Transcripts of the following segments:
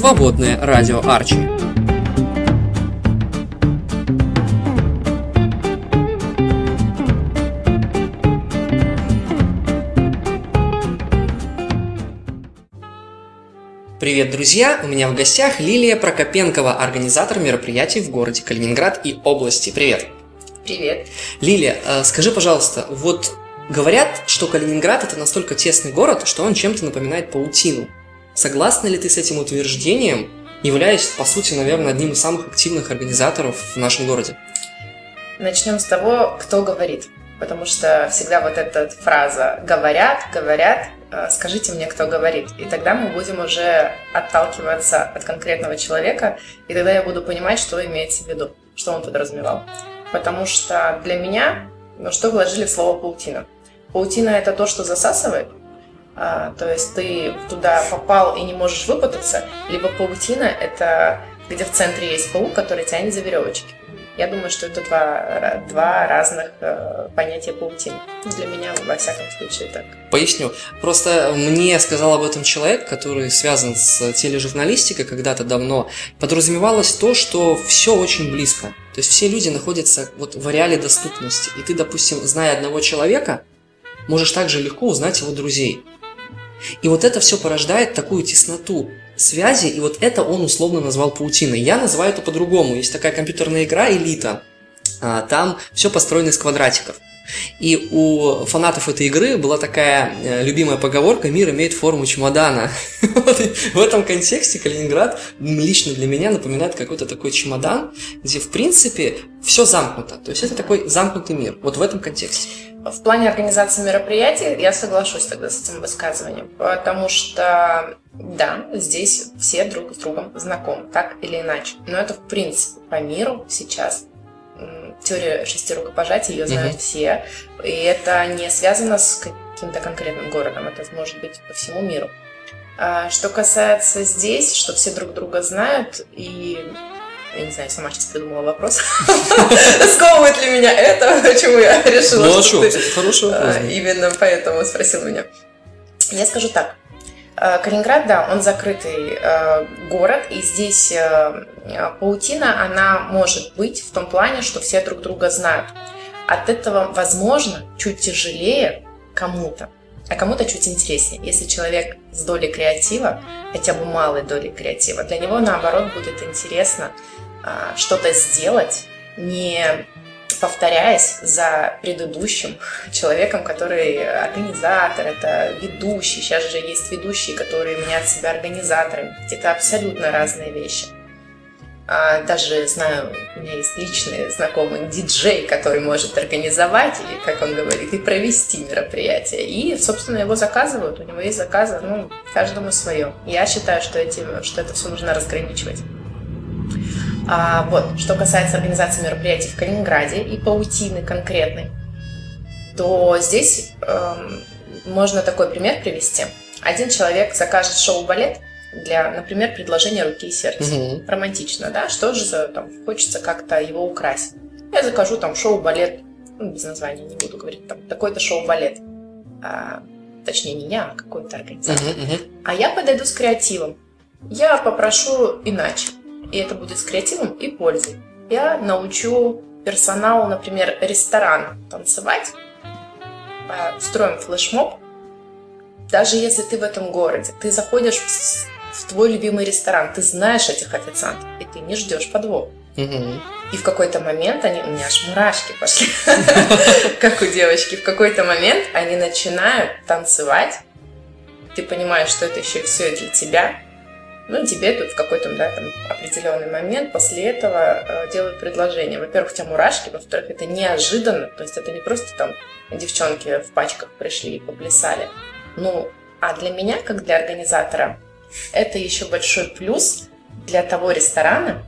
Свободное радио Арчи. Привет, друзья! У меня в гостях Лилия Прокопенкова, организатор мероприятий в городе Калининград и области. Привет! Привет! Лилия, э, скажи, пожалуйста, вот говорят, что Калининград это настолько тесный город, что он чем-то напоминает паутину. Согласна ли ты с этим утверждением, являясь, по сути, наверное, одним из самых активных организаторов в нашем городе? Начнем с того, кто говорит. Потому что всегда вот эта фраза «говорят, говорят», э, скажите мне, кто говорит. И тогда мы будем уже отталкиваться от конкретного человека, и тогда я буду понимать, что имеется в виду, что он подразумевал. Потому что для меня, ну, что вложили в слово «паутина»? Паутина – это то, что засасывает, а, то есть ты туда попал и не можешь выпутаться, либо паутина – это где в центре есть паук, который тянет за веревочки. Я думаю, что это два, два разных э, понятия паутины. Для меня, во всяком случае, так. Поясню. Просто мне сказал об этом человек, который связан с тележурналистикой когда-то давно. Подразумевалось то, что все очень близко. То есть все люди находятся вот в ареале доступности. И ты, допустим, зная одного человека, можешь также легко узнать его друзей. И вот это все порождает такую тесноту связи, и вот это он условно назвал паутиной. Я называю это по-другому. Есть такая компьютерная игра «Элита». А, там все построено из квадратиков. И у фанатов этой игры была такая э, любимая поговорка «Мир имеет форму чемодана». в этом контексте Калининград лично для меня напоминает какой-то такой чемодан, где, в принципе, все замкнуто. То есть это такой замкнутый мир. Вот в этом контексте. В плане организации мероприятий я соглашусь тогда с этим высказыванием, потому что, да, здесь все друг с другом знакомы, так или иначе. Но это, в принципе, по миру сейчас теория шести рукопожатий, ее знают mm-hmm. все. И это не связано с каким-то конкретным городом, это может быть по всему миру. А что касается здесь, что все друг друга знают, и я не знаю, сама сейчас придумала вопрос. Сковывает ли меня это? Почему я решила, ну, а что ты хороший вопрос. А, именно поэтому спросил меня. Я скажу так. А, Калининград, да, он закрытый э, город, и здесь э, паутина, она может быть в том плане, что все друг друга знают. От этого, возможно, чуть тяжелее кому-то, а кому-то чуть интереснее. Если человек с долей креатива, хотя бы малой долей креатива, для него, наоборот, будет интересно что-то сделать, не повторяясь за предыдущим человеком, который организатор, это ведущий. Сейчас же есть ведущие, которые мнят себя организаторами. Это абсолютно разные вещи. А, даже знаю, у меня есть личный знакомый диджей, который может организовать, и, как он говорит, и провести мероприятие. И, собственно, его заказывают, у него есть заказы, ну, каждому свое. Я считаю, что, эти, что это все нужно разграничивать. А, вот, что касается организации мероприятий в Калининграде и паутины конкретной, то здесь эм, можно такой пример привести. Один человек закажет шоу-балет для, например, предложения руки и сердца. Угу. Романтично, да? Что же там хочется как-то его украсить? Я закажу там шоу-балет, ну, без названия не буду говорить, там такой-то шоу-балет. А, точнее, не я, а какой-то организатор. Угу, угу. А я подойду с креативом. Я попрошу иначе. И это будет с креативом и пользой. Я научу персоналу, например, ресторан танцевать, устроим флешмоб. Даже если ты в этом городе, ты заходишь в твой любимый ресторан, ты знаешь этих официантов, и ты не ждешь подвох. И в какой-то момент они, у меня аж мурашки пошли, как у девочки, в какой-то момент они начинают танцевать, ты понимаешь, что это еще все для тебя, ну, тебе тут в какой-то да, там, определенный момент после этого э, делают предложение. Во-первых, у тебя мурашки, во-вторых, это неожиданно, то есть это не просто там девчонки в пачках пришли и поплясали. Ну, а для меня, как для организатора, это еще большой плюс для того ресторана,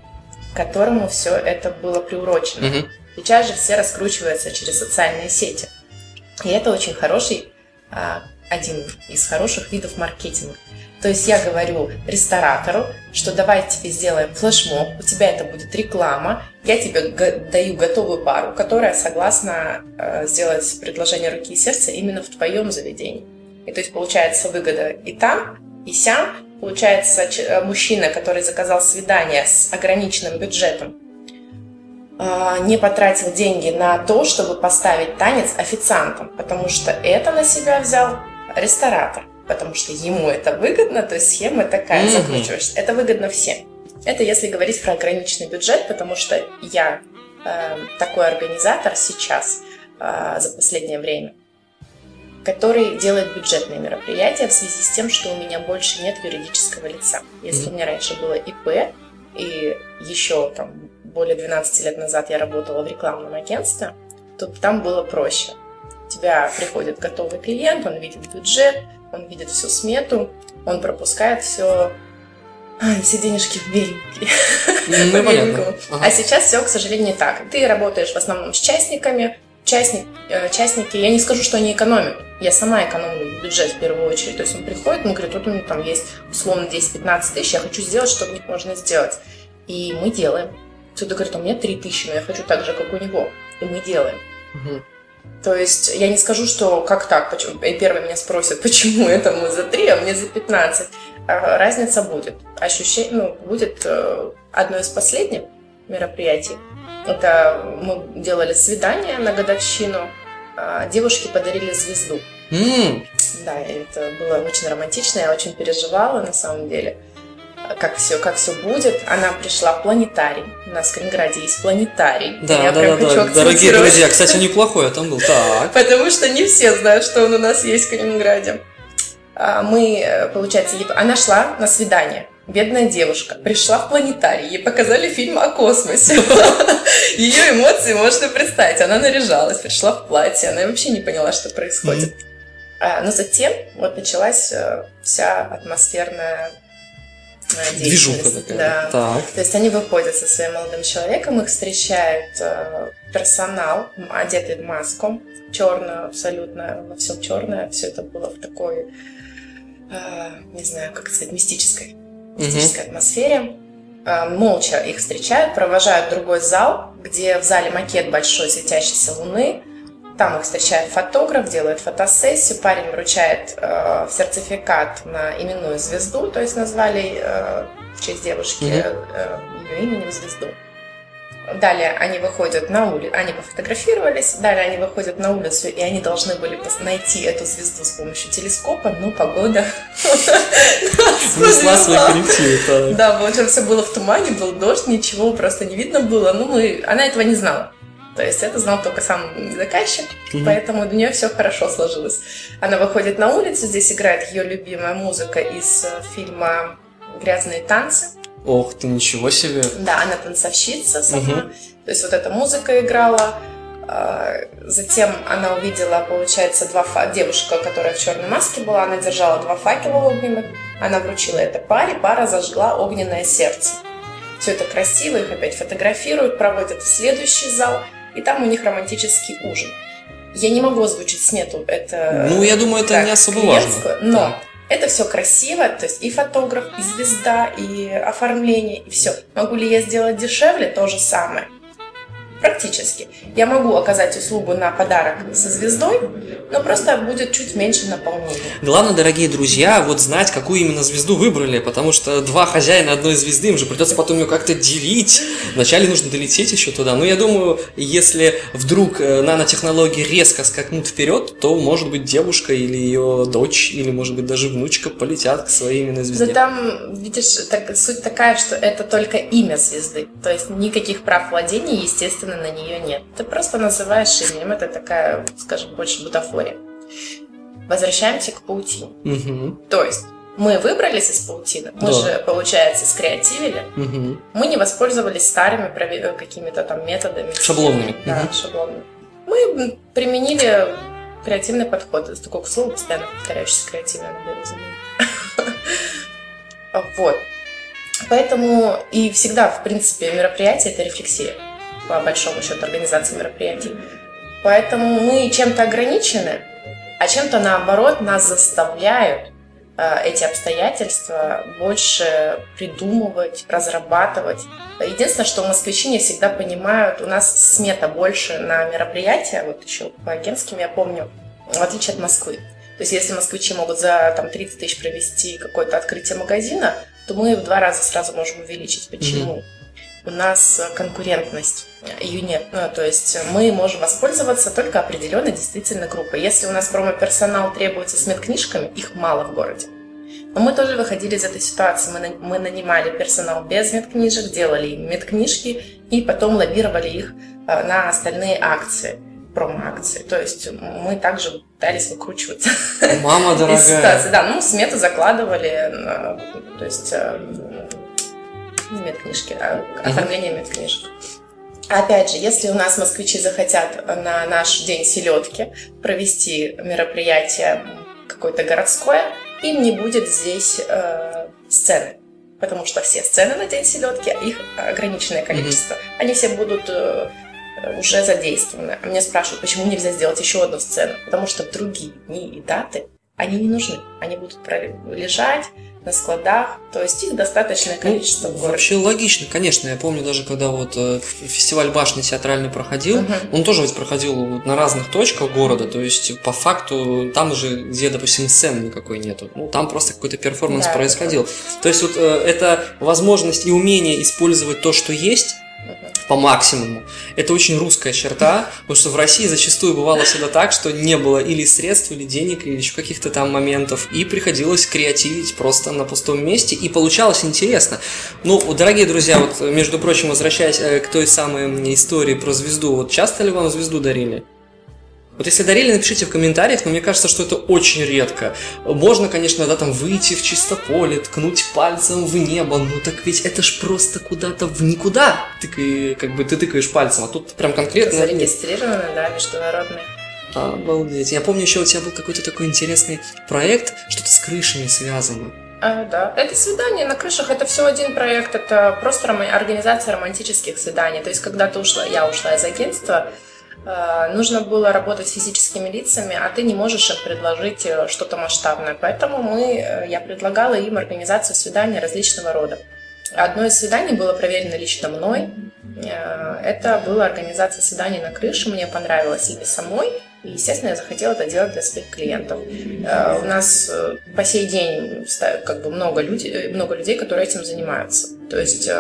которому все это было приурочено. Mm-hmm. Сейчас же все раскручиваются через социальные сети. И это очень хороший, а, один из хороших видов маркетинга. То есть я говорю ресторатору, что давай тебе сделаем флешмоб, у тебя это будет реклама, я тебе даю готовую пару, которая согласна э, сделать предложение руки и сердца именно в твоем заведении. И то есть получается выгода и там, и сям, получается, э, мужчина, который заказал свидание с ограниченным бюджетом, а, не потратил деньги на то, чтобы поставить танец официантом, потому что это на себя взял ресторатор, потому что ему это выгодно, то есть схема такая mm-hmm. закручиваешься. Это выгодно всем. Это если говорить про ограниченный бюджет, потому что я э, такой организатор сейчас э, за последнее время, который делает бюджетные мероприятия в связи с тем, что у меня больше нет юридического лица. Если mm-hmm. у меня раньше было ИП, и еще там более 12 лет назад я работала в рекламном агентстве, то там было проще. У тебя приходит готовый клиент, он видит бюджет, он видит всю смету, он пропускает все все денежки в беленькие. Ну, А сейчас все, к сожалению, не так. Ты работаешь в основном с частниками, частник, э, частники, я не скажу, что они экономят. Я сама экономлю бюджет в первую очередь. То есть он приходит, он говорит, вот у меня там есть условно 10-15 тысяч, я хочу сделать, что в них можно сделать. И мы делаем. Кто-то говорит, у меня 3 тысячи, но я хочу так же, как у него. И мы делаем. Угу. То есть я не скажу, что как так, почему, и первый меня спросят, почему это мы за 3, а мне за 15. А разница будет. Ощущение, ну, будет э, одно из последних мероприятий. Это мы делали свидание на годовщину, а девушки подарили звезду. Mm. Да, это было очень романтично, я очень переживала на самом деле как все, как все будет. Она пришла в планетарий. У нас в Калининграде есть планетарий. Да, я да, да, да. Дорогие друзья, кстати, неплохой я там был. Так. Потому что не все знают, что он у нас есть в Калининграде. А, мы, э, получается, она шла на свидание. Бедная девушка пришла в планетарий, ей показали фильм о космосе. Ее эмоции можно представить. Она наряжалась, пришла в платье, она вообще не поняла, что происходит. А, но затем вот началась э, вся атмосферная Движуха такая. Да. Так. То есть они выходят со своим молодым человеком, их встречает э, персонал, одетый в маску, черную абсолютно, во всем черное. Все это было в такой, э, не знаю, как сказать, мистической, мистической угу. атмосфере. Э, молча их встречают, провожают в другой зал, где в зале макет большой светящейся луны, там их встречает фотограф, делает фотосессию, парень вручает э, сертификат на именную звезду, то есть назвали э, в честь девушки mm-hmm. э, ее именем звезду. Далее они выходят на улицу, они пофотографировались, далее они выходят на улицу, и они должны были найти эту звезду с помощью телескопа, но погода Внесла свой корректив. Да, в общем, все было в тумане, был дождь, ничего просто не видно было, ну мы, она этого не знала. То есть это знал только сам заказчик, mm-hmm. поэтому у нее все хорошо сложилось. Она выходит на улицу, здесь играет ее любимая музыка из э, фильма «Грязные танцы». Ох ты, ничего себе! Да, она танцовщица сама. Mm-hmm. То есть вот эта музыка играла. А, затем она увидела, получается, два фа... девушка, которая в черной маске была, она держала два факела огненных. Она вручила это паре, пара зажгла огненное сердце. Все это красиво, их опять фотографируют, проводят в следующий зал – и там у них романтический ужин. Я не могу озвучить смету, это... Ну, я думаю, это не особо важно. Но да. это все красиво, то есть и фотограф, и звезда, и оформление, и все. Могу ли я сделать дешевле? То же самое. Практически. Я могу оказать услугу на подарок со звездой, но просто будет чуть меньше наполнения. Главное, дорогие друзья, вот знать, какую именно звезду выбрали, потому что два хозяина одной звезды, им же придется потом ее как-то делить. Вначале нужно долететь еще туда. Но я думаю, если вдруг э, нанотехнологии резко скакнут вперед, то, может быть, девушка или ее дочь, или, может быть, даже внучка полетят к своей именно звезде. Да там, видишь, так, суть такая, что это только имя звезды. То есть никаких прав владения, естественно, естественно, на нее нет. Ты просто называешь именем. Это такая, скажем, больше бутафория. Возвращаемся к паутине. Угу. То есть мы выбрались из паутины, мы да. же, получается, скреативили, угу. мы не воспользовались старыми какими-то там методами. Шаблонными. Да, угу. шаблонными. Мы применили креативный подход. Это такое слово постоянно повторяющееся креативное, наверное, Вот. Поэтому и всегда, в принципе, мероприятие – это рефлексия по большому счету, организации мероприятий. Поэтому мы чем-то ограничены, а чем-то наоборот нас заставляют э, эти обстоятельства больше придумывать, разрабатывать. Единственное, что москвичи не всегда понимают, у нас смета больше на мероприятия, вот еще по агентским я помню, в отличие от Москвы. То есть если москвичи могут за там, 30 тысяч провести какое-то открытие магазина, то мы в два раза сразу можем увеличить. Почему? Mm-hmm у нас конкурентность, нет. Ну, то есть мы можем воспользоваться только определенной действительно группой. Если у нас промо-персонал требуется с медкнижками, их мало в городе. Но мы тоже выходили из этой ситуации. Мы, мы нанимали персонал без медкнижек, делали им медкнижки и потом лоббировали их э, на остальные акции промо-акции. То есть мы также пытались выкручиваться Мама дорогая. из ситуации. Да, ну, смету закладывали, э, то есть э, не медкнижки, а оформление медкнижек. Опять же, если у нас москвичи захотят на наш день селедки провести мероприятие какое-то городское, им не будет здесь э, сцены. Потому что все сцены на день селедки, их ограниченное количество. Mm-hmm. Они все будут э, уже задействованы. А меня спрашивают, почему нельзя сделать еще одну сцену? Потому что другие дни и даты они не нужны. Они будут лежать, на складах, то есть их достаточное ну, количество ну, в городе. Вообще логично, конечно. Я помню даже, когда вот э, фестиваль башни театральный проходил, uh он тоже ведь проходил вот на разных точках города, то есть по факту там уже, где, допустим, сцены никакой нету, ну там просто какой-то перформанс да, происходил. То есть вот э, это возможность и умение использовать то, что есть, по максимуму. Это очень русская черта, потому что в России зачастую бывало всегда так, что не было или средств, или денег, или еще каких-то там моментов, и приходилось креативить просто на пустом месте, и получалось интересно. Ну, дорогие друзья, вот, между прочим, возвращаясь э, к той самой истории про звезду, вот часто ли вам звезду дарили? Вот если дарили, напишите в комментариях, но мне кажется, что это очень редко. Можно, конечно, да, там выйти в чисто поле, ткнуть пальцем в небо, но так ведь это ж просто куда-то в никуда. Ты, как бы ты тыкаешь пальцем, а тут прям конкретно... Зарегистрировано, да, международное. Обалдеть. Я помню, еще у тебя был какой-то такой интересный проект, что-то с крышами связано. А, да, это свидание на крышах, это все один проект, это просто организация романтических свиданий. То есть, когда ты ушла, я ушла из агентства, нужно было работать с физическими лицами, а ты не можешь им предложить э, что-то масштабное. Поэтому мы, э, я предлагала им организацию свиданий различного рода. Одно из свиданий было проверено лично мной. Это была организация свиданий на крыше. Мне понравилось и самой. И, естественно, я захотела это делать для своих клиентов. У нас по сей день как бы много, людей, много людей, которые этим занимаются. То есть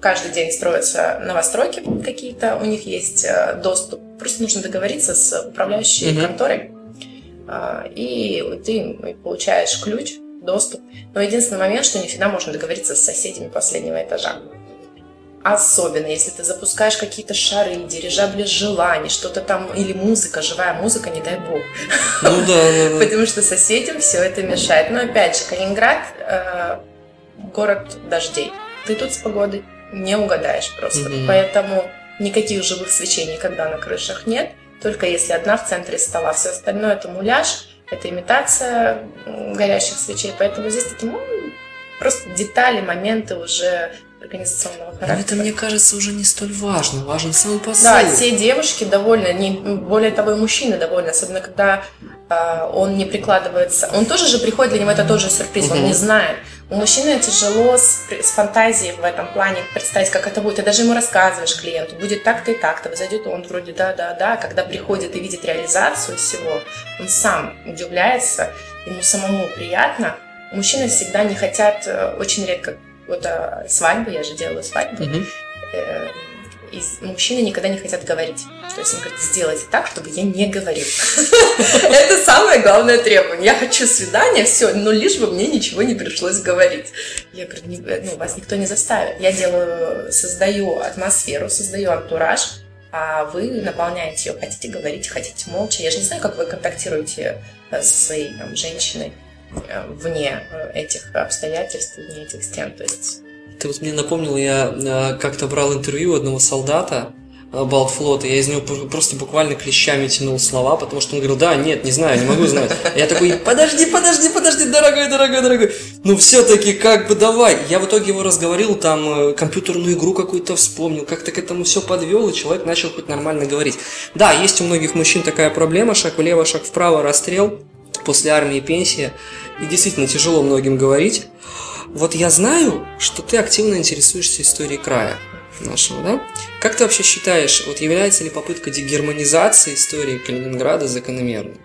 каждый день строятся новостройки какие-то, у них есть доступ Просто нужно договориться с управляющей mm-hmm. конторой, а, и ты получаешь ключ, доступ. Но единственный момент, что не всегда можно договориться с соседями последнего этажа. Особенно, если ты запускаешь какие-то шары, дирижабли желаний, что-то там, или музыка, живая музыка, не дай бог. Ну да, да, да. Потому что соседям все это мешает. Но опять же, Калининград э, город дождей. Ты тут с погодой не угадаешь просто. Угу. Поэтому Никаких живых свечей никогда на крышах нет, только если одна в центре стола. Все остальное это муляж, это имитация горящих свечей. Поэтому здесь такие ну, просто детали, моменты уже организационного характера. Но это, мне кажется, уже не столь важно. Важен сам посыл. Да, все девушки довольны, не, более того, и мужчины довольны, особенно когда э, он не прикладывается. Он тоже же приходит, для него это тоже сюрприз, угу. он не знает. У мужчины тяжело с, с фантазией в этом плане представить, как это будет. Ты даже ему рассказываешь клиенту, будет так-то и так-то. Зайдет он вроде да-да-да. Когда приходит и видит реализацию всего, он сам удивляется, ему самому приятно. Мужчины всегда не хотят, э, очень редко вот а, свадьбы, я же делаю свадьбы, угу. Э, и мужчины никогда не хотят говорить. То есть он говорит, сделайте так, чтобы я не говорил. Это самое главное требование. Я хочу свидания, все, но лишь бы мне ничего не пришлось говорить. Я говорю, ну, вас никто не заставит. Я делаю, создаю атмосферу, создаю антураж, а вы наполняете ее. Хотите говорить, хотите молча. Я же не знаю, как вы контактируете э, со своей там, женщиной Э, вне э, этих обстоятельств, вне этих стен. То есть... Ты вот мне напомнил, я э, как-то брал интервью одного солдата, Балтфлота, я из него просто буквально клещами тянул слова, потому что он говорил, да, нет, не знаю, не могу знать. Я такой, подожди, подожди, подожди, дорогой, дорогой, дорогой. Ну все-таки как бы давай. Я в итоге его разговорил, там компьютерную игру какую-то вспомнил, как-то к этому все подвел, и человек начал хоть нормально говорить. Да, есть у многих мужчин такая проблема, шаг влево, шаг вправо, расстрел, после армии пенсия. И действительно тяжело многим говорить. Вот я знаю, что ты активно интересуешься историей края нашего, да? Как ты вообще считаешь, вот является ли попытка дегерманизации истории Калининграда закономерной?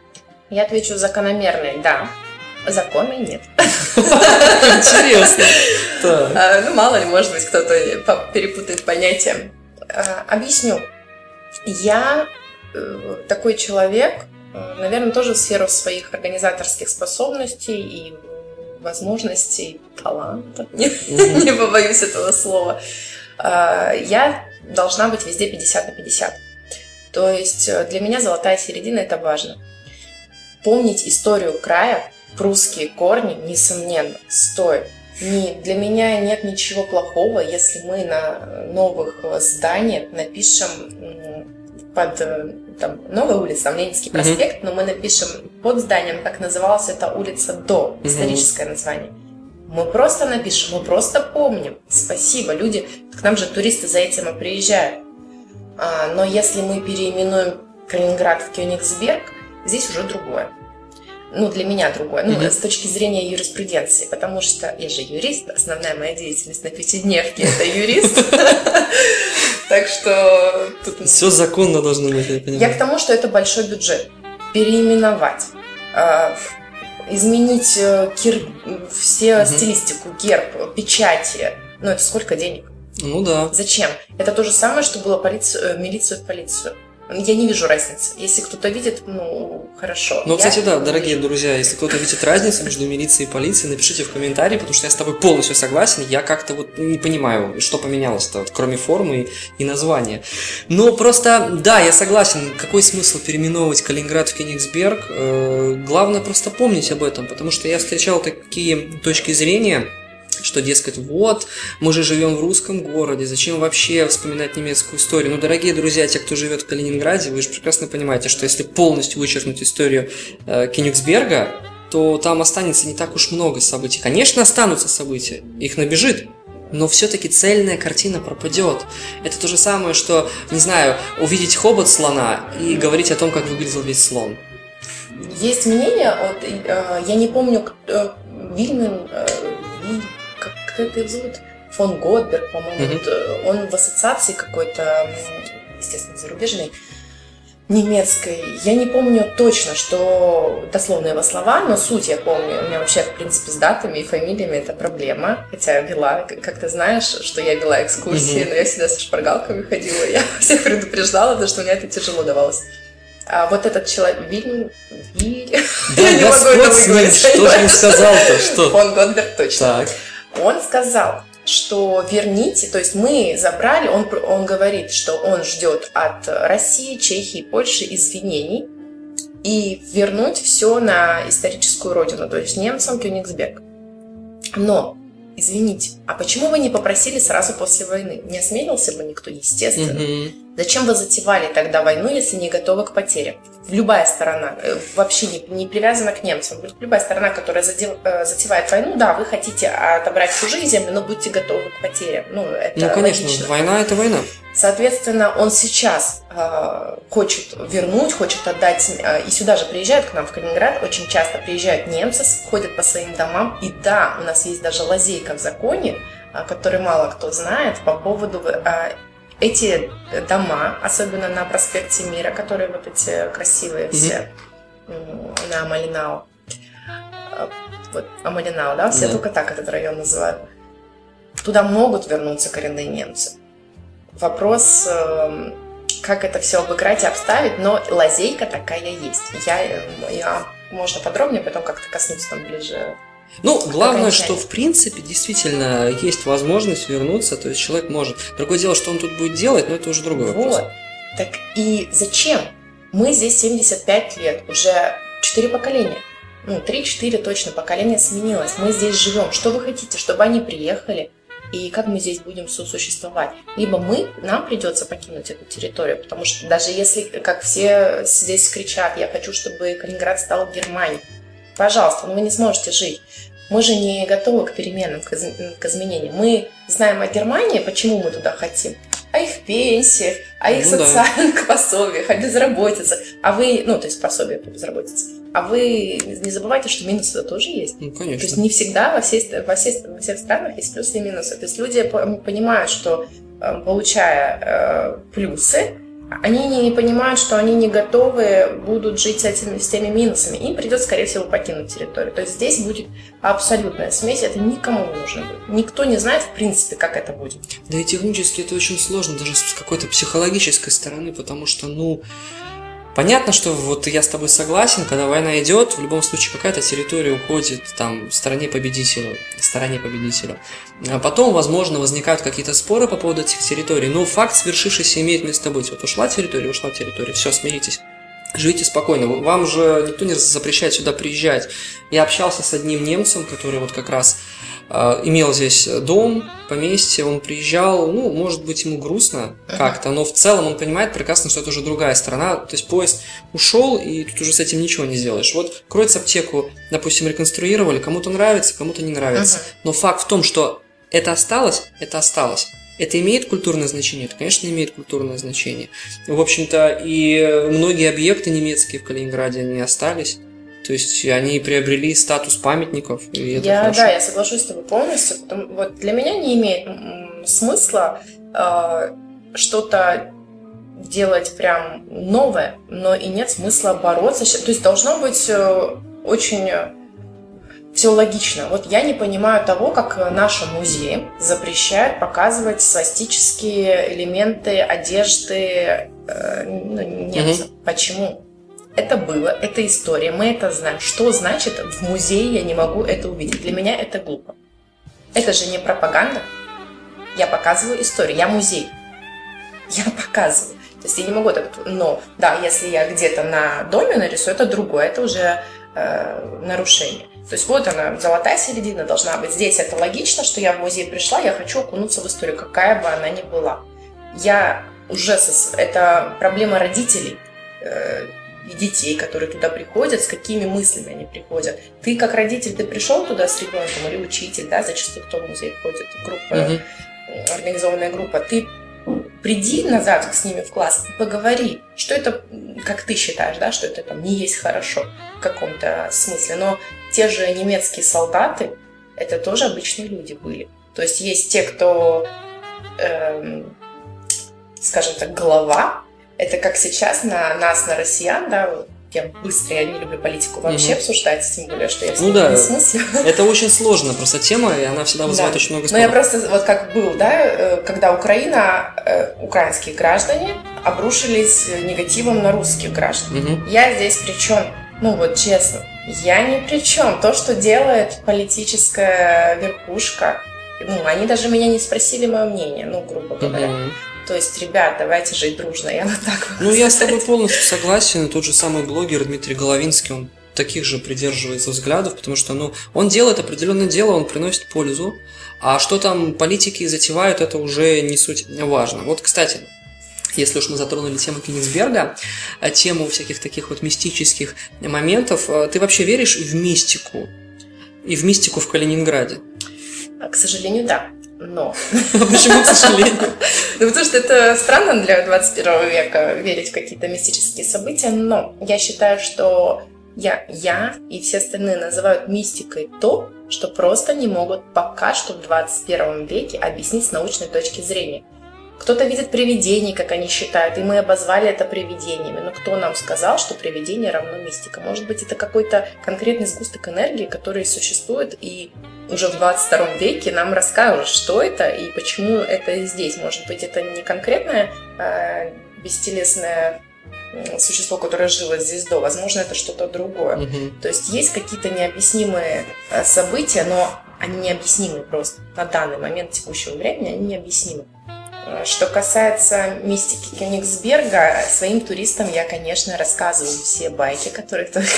Я отвечу закономерный «да». Закона нет. Интересно. А, ну, мало ли, может быть, кто-то перепутает понятия. А, объясню. Я э, такой человек, э, наверное, тоже в сферу своих организаторских способностей и возможностей, таланта, не побоюсь этого слова, а, я должна быть везде 50 на 50. То есть э, для меня золотая середина – это важно. Помнить историю края, прусские корни, несомненно, стоит. Не, для меня нет ничего плохого, если мы на новых зданиях напишем под э, там, новая улица, там Ленинский проспект, mm-hmm. но мы напишем под зданием, как называлась эта улица до, mm-hmm. историческое название. Мы просто напишем, мы просто помним. Спасибо, люди, к нам же туристы за этим и приезжают. А, но если мы переименуем Калининград в Кёнигсберг, здесь уже другое. Ну, для меня другое. Ну, mm-hmm. с точки зрения юриспруденции, потому что я же юрист, основная моя деятельность на пятидневке – это юрист. Так что... Все законно должно быть, я понимаю. Я к тому, что это большой бюджет. Переименовать а, изменить э, все стилистику, герб, печати. Ну, это сколько денег? Ну да. Зачем? Это то же самое, что было э, милицию в полицию. Я не вижу разницы. Если кто-то видит, ну, хорошо. Ну, кстати, да, дорогие вижу. друзья, если кто-то видит разницу между милицией и полицией, напишите в комментарии, потому что я с тобой полностью согласен. Я как-то вот не понимаю, что поменялось-то, кроме формы и, и названия. Но просто, да, я согласен, какой смысл переименовывать Калининград в Кенигсберг? Э, главное просто помнить об этом, потому что я встречал такие точки зрения, что, дескать, вот, мы же живем в русском городе, зачем вообще вспоминать немецкую историю? Ну, дорогие друзья, те, кто живет в Калининграде, вы же прекрасно понимаете, что если полностью вычеркнуть историю э, Кенигсберга, то там останется не так уж много событий. Конечно, останутся события, их набежит, но все-таки цельная картина пропадет. Это то же самое, что, не знаю, увидеть хобот слона и говорить о том, как выглядел весь слон. Есть мнение, вот, э, я не помню, э, Вильмен, э, это зовут? Фон Готберг, по-моему. Mm-hmm. Он в ассоциации какой-то, естественно, зарубежной, немецкой. Я не помню точно, что дословно его слова, но суть я помню. У меня вообще, в принципе, с датами и фамилиями это проблема. Хотя я вела, как ты знаешь, что я вела экскурсии, mm-hmm. но я всегда со шпаргалками ходила. Я всех предупреждала, потому что мне это тяжело давалось. А вот этот человек, Вильм, Виль... Да, я не могу это выговорить. Что же он сказал-то? Что? Фон Готберг, точно. Так. Он сказал, что верните, то есть мы забрали, он, он говорит, что он ждет от России, Чехии, Польши извинений и вернуть все на историческую родину, то есть немцам Кёнигсберг. Но, извините, а почему вы не попросили сразу после войны? Не осмелился бы никто, естественно. Mm-hmm. Зачем вы затевали тогда войну, если не готовы к потерям? Любая сторона, э, вообще не, не привязана к немцам, любая сторона, которая задев, э, затевает войну, да, вы хотите отобрать чужие земли, но будьте готовы к потерям. Ну, это ну конечно, логично. война это война. Соответственно, он сейчас э, хочет вернуть, хочет отдать, э, и сюда же приезжают к нам в Калининград, очень часто приезжают немцы, ходят по своим домам, и да, у нас есть даже лазейка в законе, э, который мало кто знает по поводу э, эти дома, особенно на проспекте Мира, которые вот эти красивые все mm-hmm. на Малинау. А, вот Амалинау, да, все yeah. только так этот район называют. Туда могут вернуться коренные немцы. Вопрос, эм, как это все обыграть и обставить, но лазейка такая есть. Я, я можно подробнее потом как-то коснуться там ближе ну, главное, что в принципе действительно есть возможность вернуться, то есть человек может. Другое дело, что он тут будет делать, но это уже другой вопрос. Вот. Так и зачем? Мы здесь 75 лет, уже 4 поколения. Ну, 3-4 точно поколения сменилось. Мы здесь живем. Что вы хотите, чтобы они приехали? И как мы здесь будем сосуществовать? Либо мы, нам придется покинуть эту территорию, потому что даже если, как все здесь кричат, я хочу, чтобы Калининград стал Германией, пожалуйста, но вы не сможете жить. Мы же не готовы к переменам, к, изменениям. Мы знаем о Германии, почему мы туда хотим, о их пенсиях, о их ну, социальных да. пособиях, о безработице. А вы, ну, то есть пособие по безработице. А вы не забывайте, что минусы тоже есть. Ну, конечно. То есть не всегда во, всей, во, всей, во всех странах есть плюсы и минусы. То есть люди понимают, что э, получая э, плюсы, они не понимают, что они не готовы будут жить с, этими, с теми минусами. Им придется, скорее всего, покинуть территорию. То есть здесь будет абсолютная смесь, это никому не нужно будет. Никто не знает, в принципе, как это будет. Да и технически это очень сложно, даже с какой-то психологической стороны, потому что, ну, Понятно, что вот я с тобой согласен, когда война идет, в любом случае какая-то территория уходит там стороне победителя, стороне победителя. А потом, возможно, возникают какие-то споры по поводу этих территорий, но факт свершившийся имеет место быть. Вот ушла территория, ушла территория, все, смиритесь. Живите спокойно. Вам же никто не запрещает сюда приезжать. Я общался с одним немцем, который вот как раз имел здесь дом, поместье, он приезжал, ну, может быть, ему грустно как-то, но в целом он понимает прекрасно, что это уже другая страна, то есть поезд ушел, и тут уже с этим ничего не сделаешь. Вот Кроиц аптеку, допустим, реконструировали, кому-то нравится, кому-то не нравится, но факт в том, что это осталось, это осталось. Это имеет культурное значение? Это, конечно, имеет культурное значение. В общем-то, и многие объекты немецкие в Калининграде не остались. То есть они приобрели статус памятников. И это я, хорошо. да, я соглашусь с тобой полностью. Потому, вот для меня не имеет смысла э, что-то делать прям новое, но и нет смысла бороться. То есть должно быть э, очень все логично. Вот я не понимаю того, как наши музеи запрещают показывать свастические элементы одежды э, ну, немцев. Угу. Почему? Это было, это история, мы это знаем. Что значит в музее я не могу это увидеть? Для меня это глупо. Это же не пропаганда. Я показываю историю, я музей. Я показываю. То есть я не могу это... Но, да, если я где-то на доме нарисую, это другое, это уже э, нарушение. То есть вот она, золотая середина должна быть. Здесь это логично, что я в музей пришла, я хочу окунуться в историю, какая бы она ни была. Я уже... Со... Это проблема родителей э, и детей, которые туда приходят, с какими мыслями они приходят. Ты как родитель, ты пришел туда с ребенком или учитель, да, зачастую кто в музей ходит, группа, mm организованная группа, ты приди назад с ними в класс и поговори, что это, как ты считаешь, да, что это там не есть хорошо в каком-то смысле, но те же немецкие солдаты, это тоже обычные люди были. То есть есть те, кто, эм, скажем так, глава, это как сейчас на нас, на россиян, да, я быстро, я не люблю политику вообще угу. обсуждать, тем более, что я в ну, да. не смысле. Это очень сложно просто тема, и она всегда вызывает да. очень много споров. Но я просто, вот как был, да, э, когда Украина, э, украинские граждане обрушились негативом на русских граждан. Угу. Я здесь при чем? Ну вот честно, я ни при чем. То, что делает политическая верхушка, ну, они даже меня не спросили мое мнение, ну, грубо говоря. Угу. То есть, ребят, давайте жить дружно, я вот так Ну, я с тобой полностью согласен. И тот же самый блогер Дмитрий Головинский, он таких же придерживается взглядов, потому что, ну, он делает определенное дело, он приносит пользу, а что там политики затевают, это уже не суть важно. Вот, кстати, если уж мы затронули тему Кенигсберга, э, тему всяких таких вот мистических моментов, э, ты вообще веришь в мистику? И в мистику в Калининграде? К сожалению, да но. Почему, к сожалению? Ну, потому что это странно для 21 века верить в какие-то мистические события, но я считаю, что я, я и все остальные называют мистикой то, что просто не могут пока что в 21 веке объяснить с научной точки зрения. Кто-то видит привидений, как они считают, и мы обозвали это привидениями. Но кто нам сказал, что привидение равно мистика? Может быть, это какой-то конкретный сгусток энергии, который существует и уже в 22 веке нам расскажут, что это и почему это здесь. Может быть, это не конкретное э, бестелесное существо, которое жило здесь до. Возможно, это что-то другое. Mm-hmm. То есть есть какие-то необъяснимые э, события, но они необъяснимы просто. На данный момент текущего времени они необъяснимы. Что касается мистики Кёнигсберга, своим туристам я, конечно, рассказываю все байки, которые только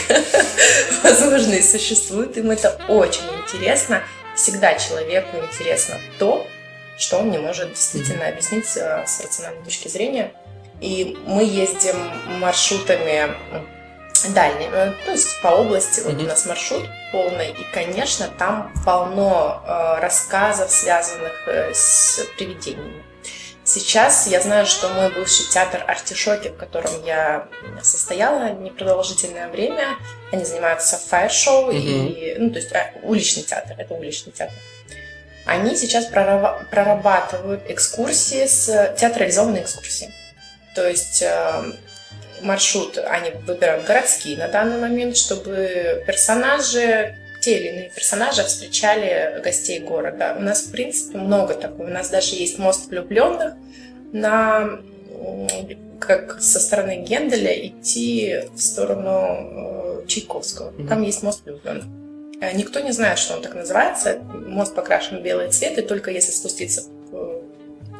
возможно и существуют. Им это очень интересно. Всегда человеку интересно то, что он не может действительно объяснить э, с рациональной точки зрения. И мы ездим маршрутами дальними, э, то есть по области. Вот у нас маршрут полный, и, конечно, там полно э, рассказов, связанных с привидениями Сейчас я знаю, что мой бывший театр «Артишоки», в котором я состояла непродолжительное время, они занимаются фаер-шоу, mm-hmm. и, ну, то есть а, уличный театр, это уличный театр. Они сейчас прорабатывают экскурсии с театрализованные экскурсии. То есть э, маршрут они выбирают городские на данный момент, чтобы персонажи, те или иные персонажи встречали гостей города. У нас, в принципе, много такого. У нас даже есть мост влюбленных на как со стороны Генделя идти в сторону э, Чайковского. Mm-hmm. Там есть мост влюбленных. Э, никто не знает, что он так называется. Мост покрашен в белый цвет, и только если спуститься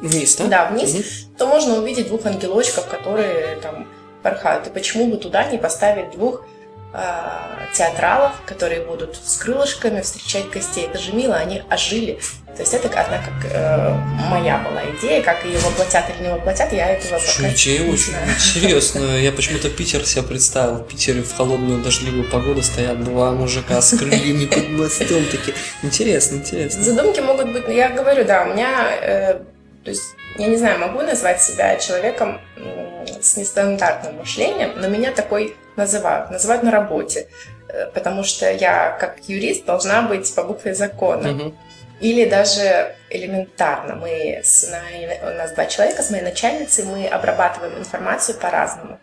вниз, да? Да, вниз, угу. то можно увидеть двух ангелочков, которые там порхают. И почему бы туда не поставить двух э, театралов, которые будут с крылышками встречать гостей? Это же мило, они ожили. То есть это одна как э, моя была идея, как ее воплотят или не воплотят, я этого Слушай, пока идея не очень знаю. интересно. Я почему-то Питер себе представил. В Питере в холодную дождливую погоду стоят два мужика с крыльями под мостом. Такие. Интересно, интересно. Задумки могут быть, я говорю, да, у меня, э, то есть, я не знаю, могу назвать себя человеком с нестандартным мышлением, но меня такой называют. Называют на работе. Э, потому что я, как юрист, должна быть по букве закона. Угу. Или даже элементарно. Мы с, у нас два человека с моей начальницей, мы обрабатываем информацию по-разному.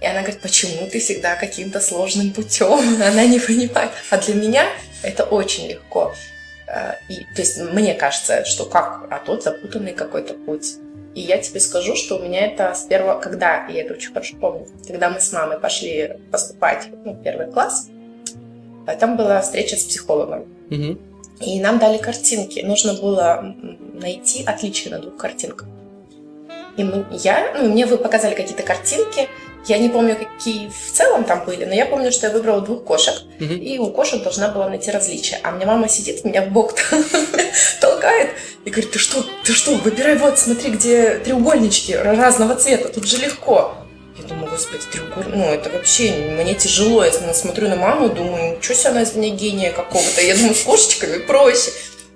И она говорит, почему ты всегда каким-то сложным путем? Она не понимает. А для меня это очень легко. И, то есть мне кажется, что как, а тот запутанный какой-то путь. И я тебе скажу, что у меня это с первого, когда, я это очень хорошо помню, когда мы с мамой пошли поступать ну, в первый класс, а там была встреча с психологом. Угу. И нам дали картинки. Нужно было найти отличие на двух картинках. И мы, я, ну, мне вы показали какие-то картинки, я не помню, какие в целом там были, но я помню, что я выбрала двух кошек, угу. и у кошек должна была найти различия. А мне мама сидит, меня в бок толкает и говорит, ты что, ты что, выбирай вот, смотри, где треугольнички разного цвета, тут же легко. Я думаю, господи, треугольник, ну это вообще, мне тяжело, я смотрю на маму, думаю, ничего себе она из меня гения какого-то, я думаю, с кошечками проще.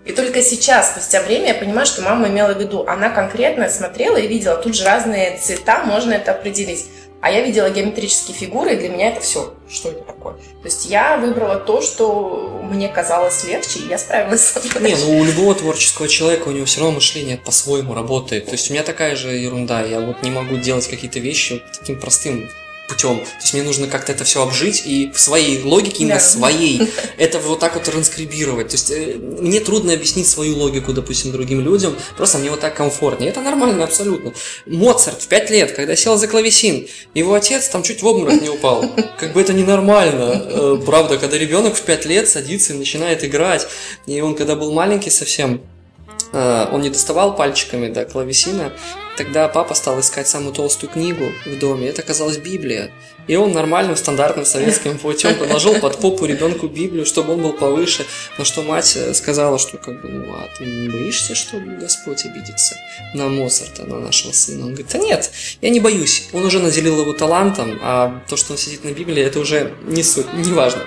И только сейчас, спустя время, я понимаю, что мама имела в виду, она конкретно смотрела и видела, тут же разные цвета, можно это определить. А я видела геометрические фигуры, и для меня это все. Что это такое? То есть я выбрала то, что мне казалось легче, и я справилась с этим. Не, ну у любого творческого человека у него все равно мышление по-своему работает. То есть у меня такая же ерунда. Я вот не могу делать какие-то вещи таким простым путем. То есть мне нужно как-то это все обжить и в своей логике, именно да. своей, это вот так вот транскрибировать. То есть э, мне трудно объяснить свою логику, допустим, другим людям, просто мне вот так комфортнее. Это нормально абсолютно. Моцарт в пять лет, когда сел за клавесин, его отец там чуть в обморок не упал. Как бы это ненормально. Э, правда, когда ребенок в пять лет садится и начинает играть, и он когда был маленький совсем, э, он не доставал пальчиками до клавесина, Тогда папа стал искать самую толстую книгу в доме. Это оказалась Библия. И он нормальным, стандартным советским путем положил под попу ребенку Библию, чтобы он был повыше. На что мать э, сказала, что как бы, ну а ты не боишься, что Господь обидится на Моцарта, на нашего сына? Он говорит, да нет, я не боюсь. Он уже наделил его талантом, а то, что он сидит на Библии, это уже не суть, не важно.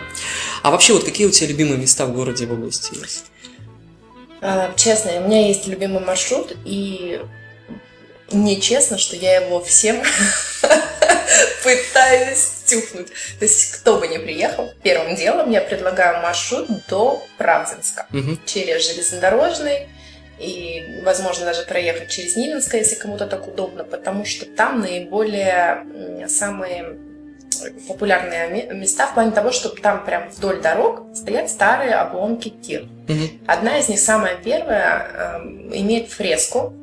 А вообще, вот какие у тебя любимые места в городе в области есть? А, честно, у меня есть любимый маршрут, и мне честно, что я его всем пытаюсь тюхнуть. То есть, кто бы ни приехал, первым делом я предлагаю маршрут до Правдинска. Угу. Через железнодорожный и, возможно, даже проехать через Нивинское, если кому-то так удобно, потому что там наиболее самые популярные места в плане того, что там прям вдоль дорог стоят старые обломки тир. Угу. Одна из них, самая первая, эм, имеет фреску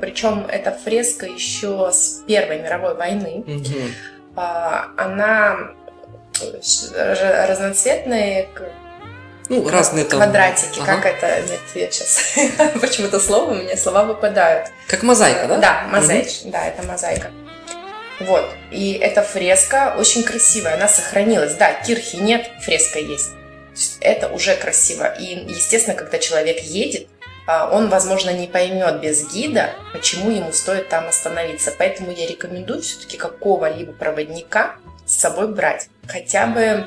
причем эта фреска еще с Первой мировой войны. Угу. Она разноцветная, ну, разные там... Квадратики, ага. как это... Нет, я сейчас... Почему-то слово, у меня слова выпадают. Как мозаика, да? Да, мозаич, угу. да, это мозаика. Вот, и эта фреска очень красивая, она сохранилась. Да, кирхи нет, фреска есть. Это уже красиво. И, естественно, когда человек едет, он, возможно, не поймет без гида, почему ему стоит там остановиться. Поэтому я рекомендую все-таки какого-либо проводника с собой брать. Хотя бы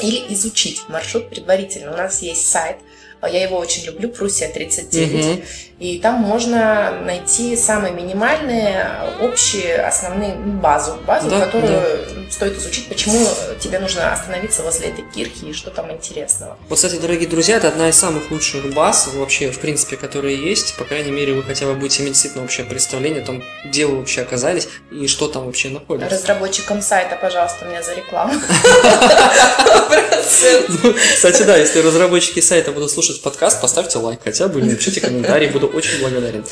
или изучить маршрут предварительно. У нас есть сайт, а, я его очень люблю, Пруссия 39. Угу. И там можно найти самые минимальные, общие, основные базу. Базу, да, которую да стоит изучить, почему тебе нужно остановиться возле этой кирхи и что там интересного. Вот, кстати, дорогие друзья, это одна из самых лучших баз вообще, в принципе, которые есть. По крайней мере, вы хотя бы будете иметь действительно общее представление о том, где вы вообще оказались и что там вообще находится. Разработчикам сайта, пожалуйста, меня за рекламу. Кстати, да, если разработчики сайта будут слушать подкаст, поставьте лайк хотя бы, напишите комментарий, буду очень благодарен.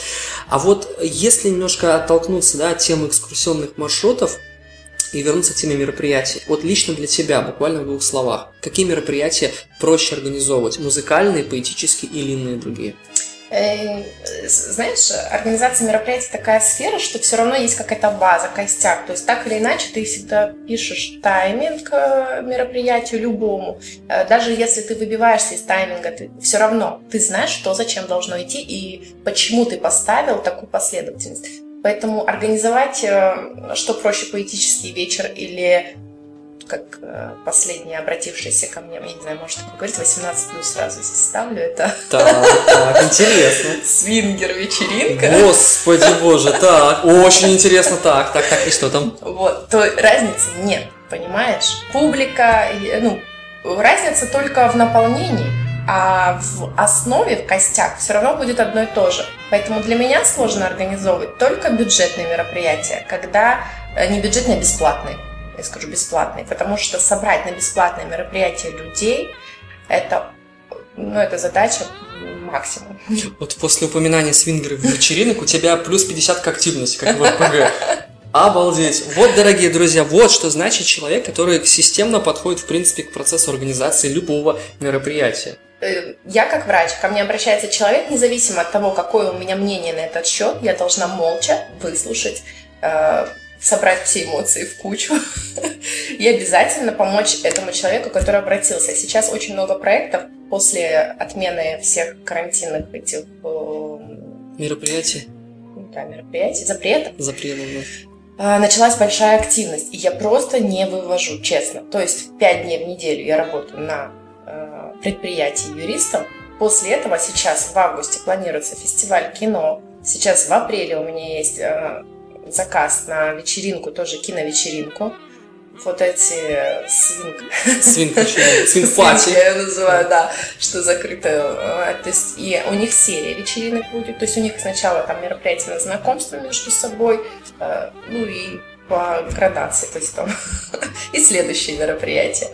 А вот если немножко оттолкнуться да, от темы экскурсионных маршрутов, и вернуться к теме мероприятий. Вот лично для тебя, буквально в двух словах, какие мероприятия проще организовывать? Музыкальные, поэтические или иные другие? Э, знаешь, организация мероприятий такая сфера, что все равно есть какая-то база, костяк. То есть так или иначе ты всегда пишешь тайминг э, мероприятию любому. Э, даже если ты выбиваешься из тайминга, ты все равно ты знаешь, что зачем должно идти и почему ты поставил такую последовательность. Поэтому организовать, что проще, поэтический вечер или как э, последняя обратившаяся ко мне, я не знаю, может такое говорить, 18 плюс сразу здесь ставлю, это... Так, так, интересно. Свингер-вечеринка. Господи боже, так, очень интересно, так, так, так, и что там? Вот, то разницы нет, понимаешь? Публика, ну, разница только в наполнении, а в основе, в костях все равно будет одно и то же. Поэтому для меня сложно организовывать только бюджетные мероприятия, когда э, не бюджетные, а бесплатные я скажу, бесплатный, потому что собрать на бесплатное мероприятие людей, это, ну, это задача максимум. Вот после упоминания свингеров вечеринок у тебя плюс 50 к активности, как в РПГ. Обалдеть. Вот, дорогие друзья, вот что значит человек, который системно подходит, в принципе, к процессу организации любого мероприятия. Э, я как врач, ко мне обращается человек, независимо от того, какое у меня мнение на этот счет, я должна молча выслушать, э, собрать все эмоции в кучу и обязательно помочь этому человеку, который обратился. Сейчас очень много проектов после отмены всех карантинных этих э, мероприятий. Да, мероприятий, запретов. Запретов, да а, началась большая активность, и я просто не вывожу, честно. То есть пять дней в неделю я работаю на э, предприятии юристом. После этого сейчас в августе планируется фестиваль кино. Сейчас в апреле у меня есть э, заказ на вечеринку, тоже киновечеринку. Вот эти свинг... Свинг свинг я называю, да, что закрыто. А, то есть, и у них серия вечеринок будет. То есть, у них сначала там мероприятие на знакомство между собой, а, ну и по градации, то есть там и следующие мероприятия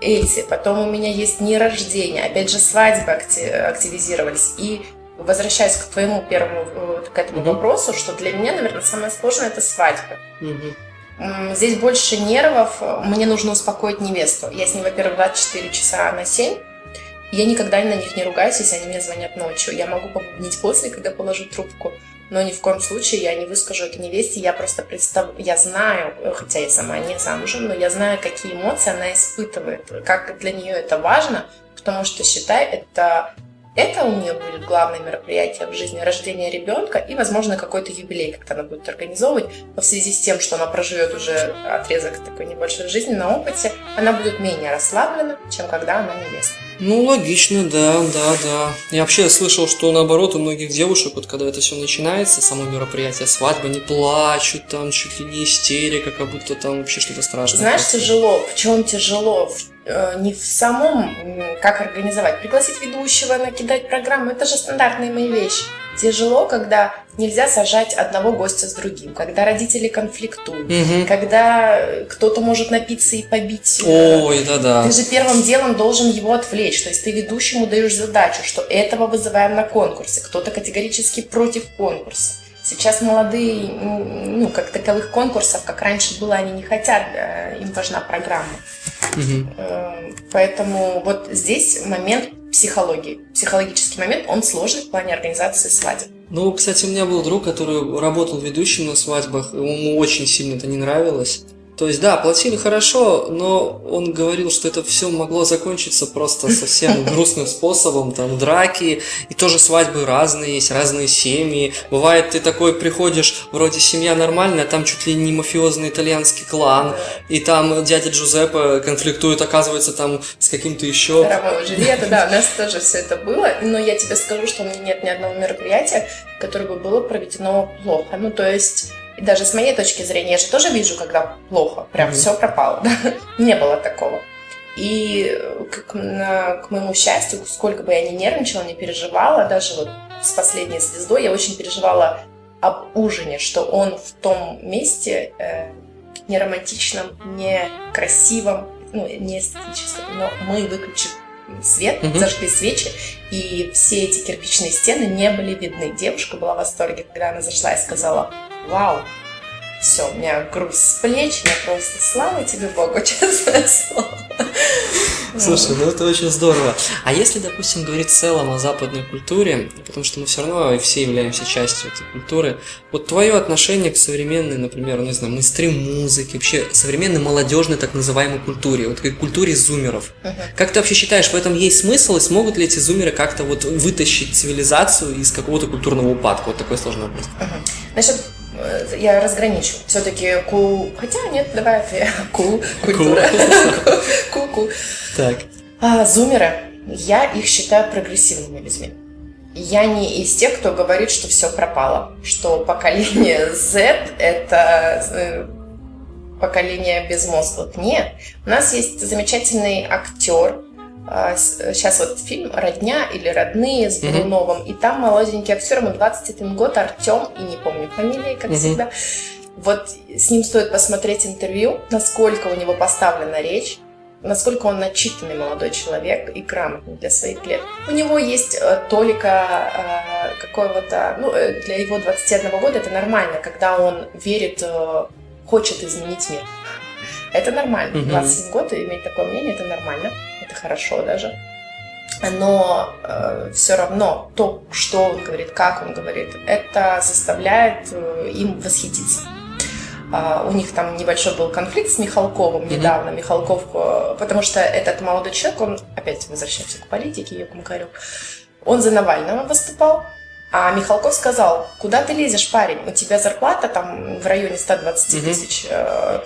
эти. Потом у меня есть дни рождения, опять же свадьбы активизировались. И возвращаясь к твоему первому э, к этому угу. вопросу, что для меня, наверное, самое сложное это свадьба. Угу. Здесь больше нервов, мне нужно успокоить невесту. Я с ней, во-первых, 24 часа на 7. Я никогда на них не ругаюсь, если они мне звонят ночью. Я могу побуднить после, когда положу трубку. Но ни в коем случае я не выскажу это невесте. Я просто представляю, я знаю, хотя я сама не замужем, но я знаю, какие эмоции она испытывает, как для нее это важно, потому что, считай, это это у нее будет главное мероприятие в жизни рождения ребенка и, возможно, какой-то юбилей, как она будет организовывать. Но в связи с тем, что она проживет уже отрезок такой небольшой жизни на опыте, она будет менее расслаблена, чем когда она невеста. Ну, логично, да, да, да. Я вообще слышал, что наоборот у многих девушек, вот когда это все начинается, само мероприятие, свадьба, не плачут, там чуть ли не истерика, как будто там вообще что-то страшное. Знаешь, тяжело. В чем тяжело? Не в самом, как организовать, пригласить ведущего, накидать программу, это же стандартные мои вещи. Тяжело, когда нельзя сажать одного гостя с другим, когда родители конфликтуют, угу. когда кто-то может напиться и побить. Э, Ой, да-да. Ты же первым делом должен его отвлечь, то есть ты ведущему даешь задачу, что этого вызываем на конкурсе, кто-то категорически против конкурса. Сейчас молодые, ну, как таковых конкурсов, как раньше было, они не хотят, э, им важна программа. Угу. Поэтому вот здесь момент психологии. Психологический момент, он сложный в плане организации свадеб. Ну, кстати, у меня был друг, который работал ведущим на свадьбах, ему очень сильно это не нравилось. То есть, да, платили хорошо, но он говорил, что это все могло закончиться просто совсем грустным способом, там, драки, и тоже свадьбы разные есть, разные семьи. Бывает, ты такой приходишь, вроде семья нормальная, там чуть ли не мафиозный итальянский клан, и там дядя Джузеппе конфликтует, оказывается, там с каким-то еще... Ромео Джульетта, да, у нас тоже все это было, но я тебе скажу, что у меня нет ни одного мероприятия, которое бы было проведено плохо. Ну, то есть И даже с моей точки зрения, я же тоже вижу, когда плохо, прям mm-hmm. все пропало, да? Не было такого. И к, на, к моему счастью, сколько бы я ни нервничала, не переживала, даже вот с последней звездой я очень переживала об ужине, что он в том месте э, не романтичном, не красивом, ну, не эстетическом, но мы выключили свет, mm-hmm. зажгли свечи, и все эти кирпичные стены не были видны. Девушка была в восторге, когда она зашла и сказала, вау, все, у меня груз с плеч, я просто слава тебе Богу, честное слово. Слушай, ну это очень здорово. А если, допустим, говорить в целом о западной культуре, потому что мы все равно все являемся частью этой культуры, вот твое отношение к современной, например, не знаю, мейстрим музыки, вообще современной молодежной так называемой культуре, вот к культуре зумеров. Uh-huh. Как ты вообще считаешь, в этом есть смысл, и смогут ли эти зумеры как-то вот вытащить цивилизацию из какого-то культурного упадка? Вот такой сложный вопрос. Uh-huh. Значит, я разграничу. Все-таки ку... Хотя нет, давай ты. Ку. Культура. Ку-ку. Так. А, зумеры. Я их считаю прогрессивными людьми. Я не из тех, кто говорит, что все пропало, что поколение Z это э, поколение безмозглых. Нет. У нас есть замечательный актер, сейчас а, вот фильм «Родня» или «Родные» с Бурновым, mm-hmm. и там молоденький актер, ему 21 год, Артем, и не помню фамилии, как mm-hmm. всегда. Вот с ним стоит посмотреть интервью, насколько у него поставлена речь, насколько он начитанный молодой человек и грамотный для своих лет. У него есть э, толика э, какого-то, ну, э, для его 21 года это нормально, когда он верит, э, хочет изменить мир. Это нормально. Mm-hmm. 27 год иметь такое мнение, это нормально это хорошо даже. Но э, все равно то, что он говорит, как он говорит, это заставляет э, им восхититься. Uh, у них там небольшой был конфликт с Михалковым mm-hmm. недавно. Михалков, э, потому что этот молодой человек, он опять возвращаемся к политике, я к Макарю, он за Навального выступал, а Михалков сказал, куда ты лезешь, парень, у тебя зарплата там в районе 120 mm-hmm. тысяч, э,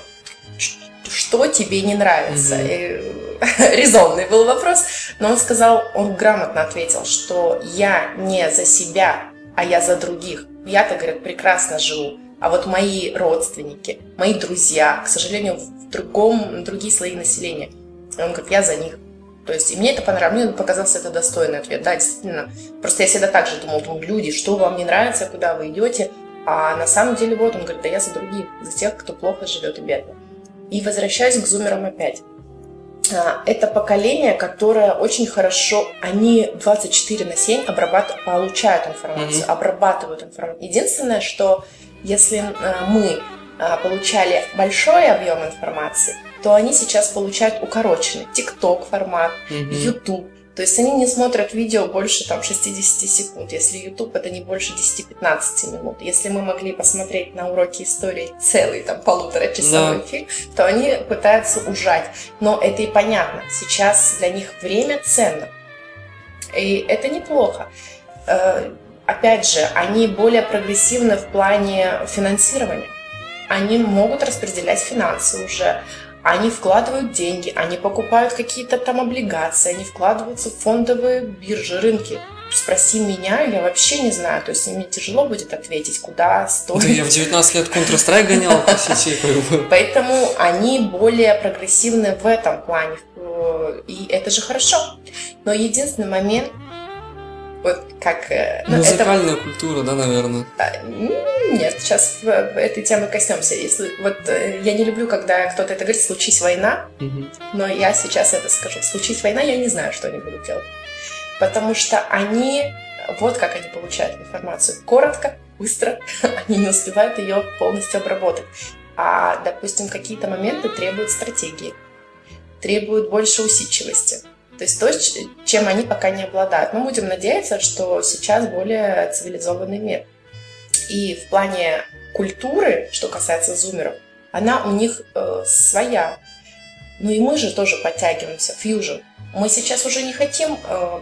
что тебе не нравится? Mm-hmm. Резонный был вопрос, но он сказал, он грамотно ответил, что я не за себя, а я за других. Я-то, говорят, прекрасно живу, а вот мои родственники, мои друзья, к сожалению, в другом, другие слои населения. И он говорит, я за них. То есть, и мне это понравилось, мне показался это достойный ответ. Да, действительно. Просто я всегда так же думала, ну, люди, что вам не нравится, куда вы идете. А на самом деле вот он говорит, да я за других, за тех, кто плохо живет и бедно. И возвращаюсь к зумерам опять. А, это поколение, которое очень хорошо, они 24 на 7 обрабатывают, получают информацию, mm-hmm. обрабатывают информацию. Единственное, что если а, мы а, получали большой объем информации, то они сейчас получают укороченный TikTok формат, mm-hmm. YouTube. То есть они не смотрят видео больше там 60 секунд, если YouTube это не больше 10-15 минут. Если мы могли посмотреть на уроки истории целый там полуторачасовой да. фильм, то они пытаются ужать. Но это и понятно. Сейчас для них время ценно. И это неплохо. Э, опять же, они более прогрессивны в плане финансирования. Они могут распределять финансы уже они вкладывают деньги, они покупают какие-то там облигации, они вкладываются в фондовые биржи, рынки. Спроси меня, я вообще не знаю. То есть мне тяжело будет ответить, куда стоит. Да я в 19 лет Counter-Strike гонял по сети. Поэтому они более прогрессивны в этом плане. И это же хорошо. Но единственный момент, вот как... Э, ну, Музыкальная это... культура, да, наверное? А, нет, сейчас этой темы коснемся. Если, вот э, я не люблю, когда кто-то это говорит, случись война, угу. но я сейчас это скажу. Случись война, я не знаю, что они будут делать. Потому что они, вот как они получают информацию. Коротко, быстро, они не успевают ее полностью обработать. А, допустим, какие-то моменты требуют стратегии, требуют больше усидчивости то есть то, чем они пока не обладают. Мы будем надеяться, что сейчас более цивилизованный мир. И в плане культуры, что касается зумеров, она у них э, своя. Ну и мы же тоже подтягиваемся, фьюжн. Мы сейчас уже не хотим э,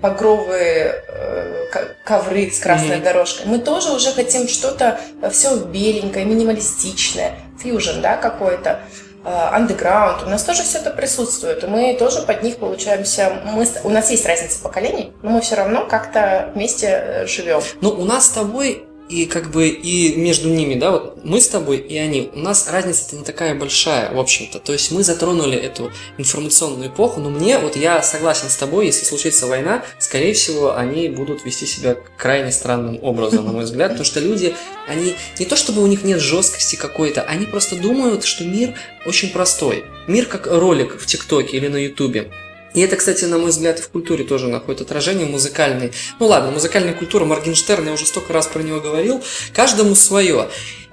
багровые э, ковры с красной mm-hmm. дорожкой. Мы тоже уже хотим что-то э, все беленькое, минималистичное, фьюжн, да, какой-то. А, андеграунд, у нас тоже все это присутствует, мы тоже под них получаемся, мы, у нас есть разница поколений, но мы все равно как-то вместе э, живем. Ну, у нас с тобой и как бы и между ними, да, вот мы с тобой и они, у нас разница-то не такая большая, в общем-то. То есть мы затронули эту информационную эпоху, но мне, вот я согласен с тобой, если случится война, скорее всего, они будут вести себя крайне странным образом, на мой взгляд, потому что люди, они не то чтобы у них нет жесткости какой-то, они просто думают, что мир очень простой. Мир как ролик в ТикТоке или на Ютубе. И это, кстати, на мой взгляд, и в культуре тоже находит отражение музыкальной. Ну ладно, музыкальная культура Моргенштерна, я уже столько раз про него говорил. Каждому свое.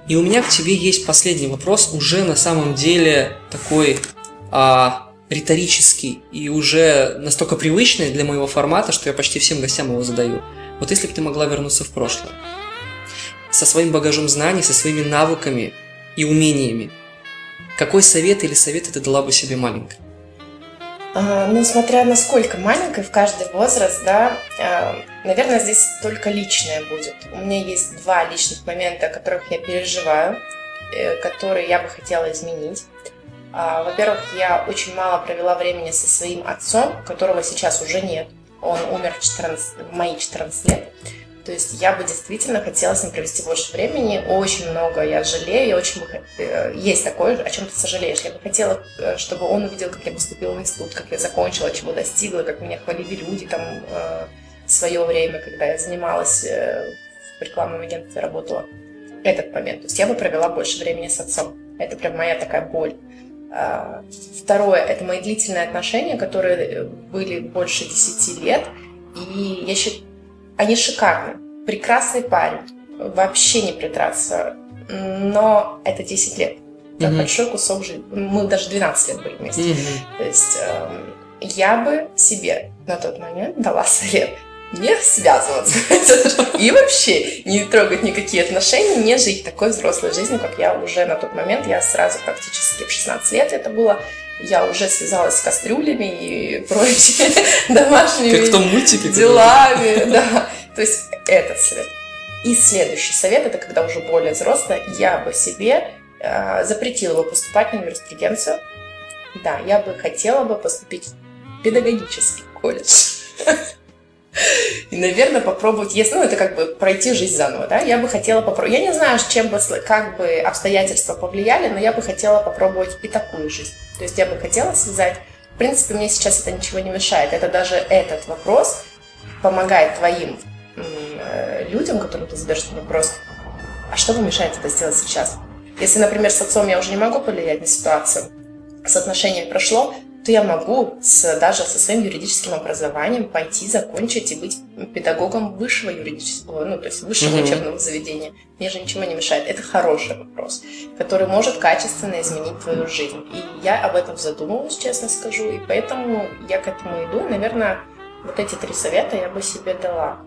И у меня к тебе есть последний вопрос, уже на самом деле такой а, риторический и уже настолько привычный для моего формата, что я почти всем гостям его задаю. Вот если бы ты могла вернуться в прошлое, со своим багажом знаний, со своими навыками и умениями, какой совет или советы ты дала бы себе маленькой? А, ну, смотря насколько маленькой в каждый возраст, да, а, наверное, здесь только личное будет. У меня есть два личных момента, о которых я переживаю, э, которые я бы хотела изменить. А, во-первых, я очень мало провела времени со своим отцом, которого сейчас уже нет. Он умер в, 14, в мои 14 лет. То есть я бы действительно хотела с ним провести больше времени. Очень много я жалею, очень бы... Э, есть такое, о чем ты сожалеешь. Я бы хотела, э, чтобы он увидел, как я поступила в институт, как я закончила, чего достигла, как меня хвалили люди там э, в свое время, когда я занималась в рекламном агентстве, работала. Этот момент. То есть я бы провела больше времени с отцом. Это прям моя такая боль. А, второе, это мои длительные отношения, которые были больше 10 лет. И я считаю, они шикарны. Прекрасный парень. Вообще не придраться. Но это 10 лет. Это mm-hmm. большой кусок жизни. Мы даже 12 лет были вместе. Mm-hmm. То есть э, я бы себе на тот момент дала совет не связываться. И вообще не трогать никакие отношения, не жить такой взрослой жизнью, как я уже на тот момент. Я сразу практически в 16 лет это было я уже связалась с кастрюлями и прочими домашними как в том мультике, делами. Да. То есть этот совет. И следующий совет, это когда уже более взрослая, я бы себе э, запретила бы поступать на юриспруденцию. Да, я бы хотела бы поступить в педагогический колледж. И, наверное, попробовать, если, ну, это как бы пройти жизнь заново, да, я бы хотела попробовать, я не знаю, чем бы, как бы обстоятельства повлияли, но я бы хотела попробовать и такую жизнь. То есть я бы хотела связать, в принципе, мне сейчас это ничего не мешает, это даже этот вопрос помогает твоим людям, которым ты задаешь этот вопрос, а что вам мешает это сделать сейчас? Если, например, с отцом я уже не могу повлиять на ситуацию, отношениями прошло, то я могу с, даже со своим юридическим образованием пойти, закончить и быть педагогом высшего юридического, ну, то есть высшего mm-hmm. учебного заведения. Мне же ничего не мешает. Это хороший вопрос, который может качественно изменить твою жизнь. И я об этом задумывалась, честно скажу, и поэтому я к этому иду. Наверное, вот эти три совета я бы себе дала.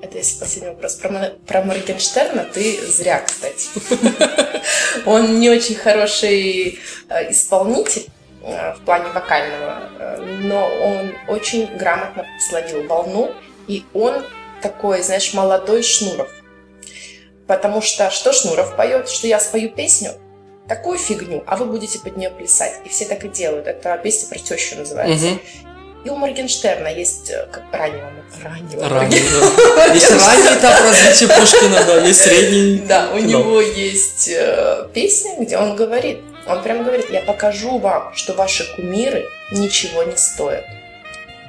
Это если последний вопрос. Про, про Моргенштерна ты зря, кстати. Он не очень хороший э, исполнитель э, в плане вокального, э, но он очень грамотно словил волну, и он такой, знаешь, молодой Шнуров. Потому что что Шнуров поет? Что я спою песню, такую фигню, а вы будете под нее плясать. И все так и делают. Это песня про тещу называется. Угу. И у Моргенштерна есть э, как раннего, раннего. раннего. Есть ранний этап развития Пушкина, да, есть средний. Да, у него есть э, песня, где он говорит, он прям говорит, я покажу вам, что ваши кумиры ничего не стоят.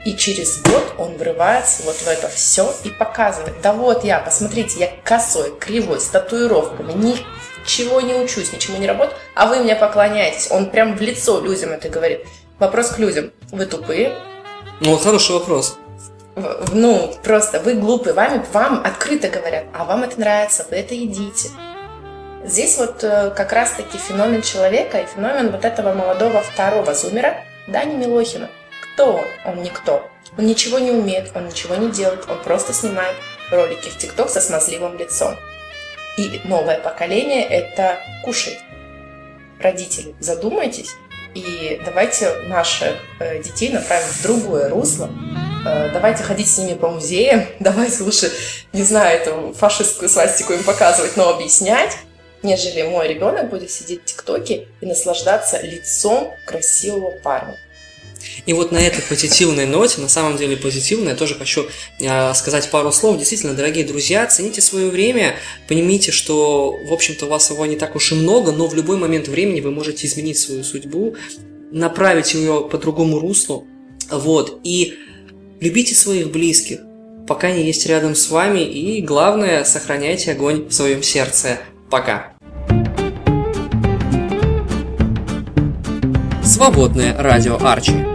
И через год он врывается вот в это все и показывает, да вот я, посмотрите, я косой, кривой, с татуировками, ничего не учусь, ничего не работаю, а вы мне поклоняетесь. Он прям в лицо людям это говорит. Вопрос к людям. Вы тупые, ну, хороший вопрос. Ну, просто вы глупые, вами, вам открыто говорят, а вам это нравится, вы это едите. Здесь вот э, как раз-таки феномен человека и феномен вот этого молодого второго зумера Дани Милохина. Кто он? Он никто. Он ничего не умеет, он ничего не делает, он просто снимает ролики в ТикТок со смазливым лицом. И новое поколение это кушает. Родители, задумайтесь, и давайте наших э, детей направим в другое русло. Э, давайте ходить с ними по музеям. Давайте лучше, не знаю, эту фашистскую свастику им показывать, но объяснять, нежели мой ребенок будет сидеть в ТикТоке и наслаждаться лицом красивого парня. И вот на этой позитивной ноте, на самом деле позитивной, я тоже хочу э, сказать пару слов. Действительно, дорогие друзья, цените свое время, поймите, что, в общем-то, у вас его не так уж и много, но в любой момент времени вы можете изменить свою судьбу, направить ее по другому руслу, вот, и любите своих близких, пока они есть рядом с вами, и главное, сохраняйте огонь в своем сердце. Пока! Свободное радио Арчи.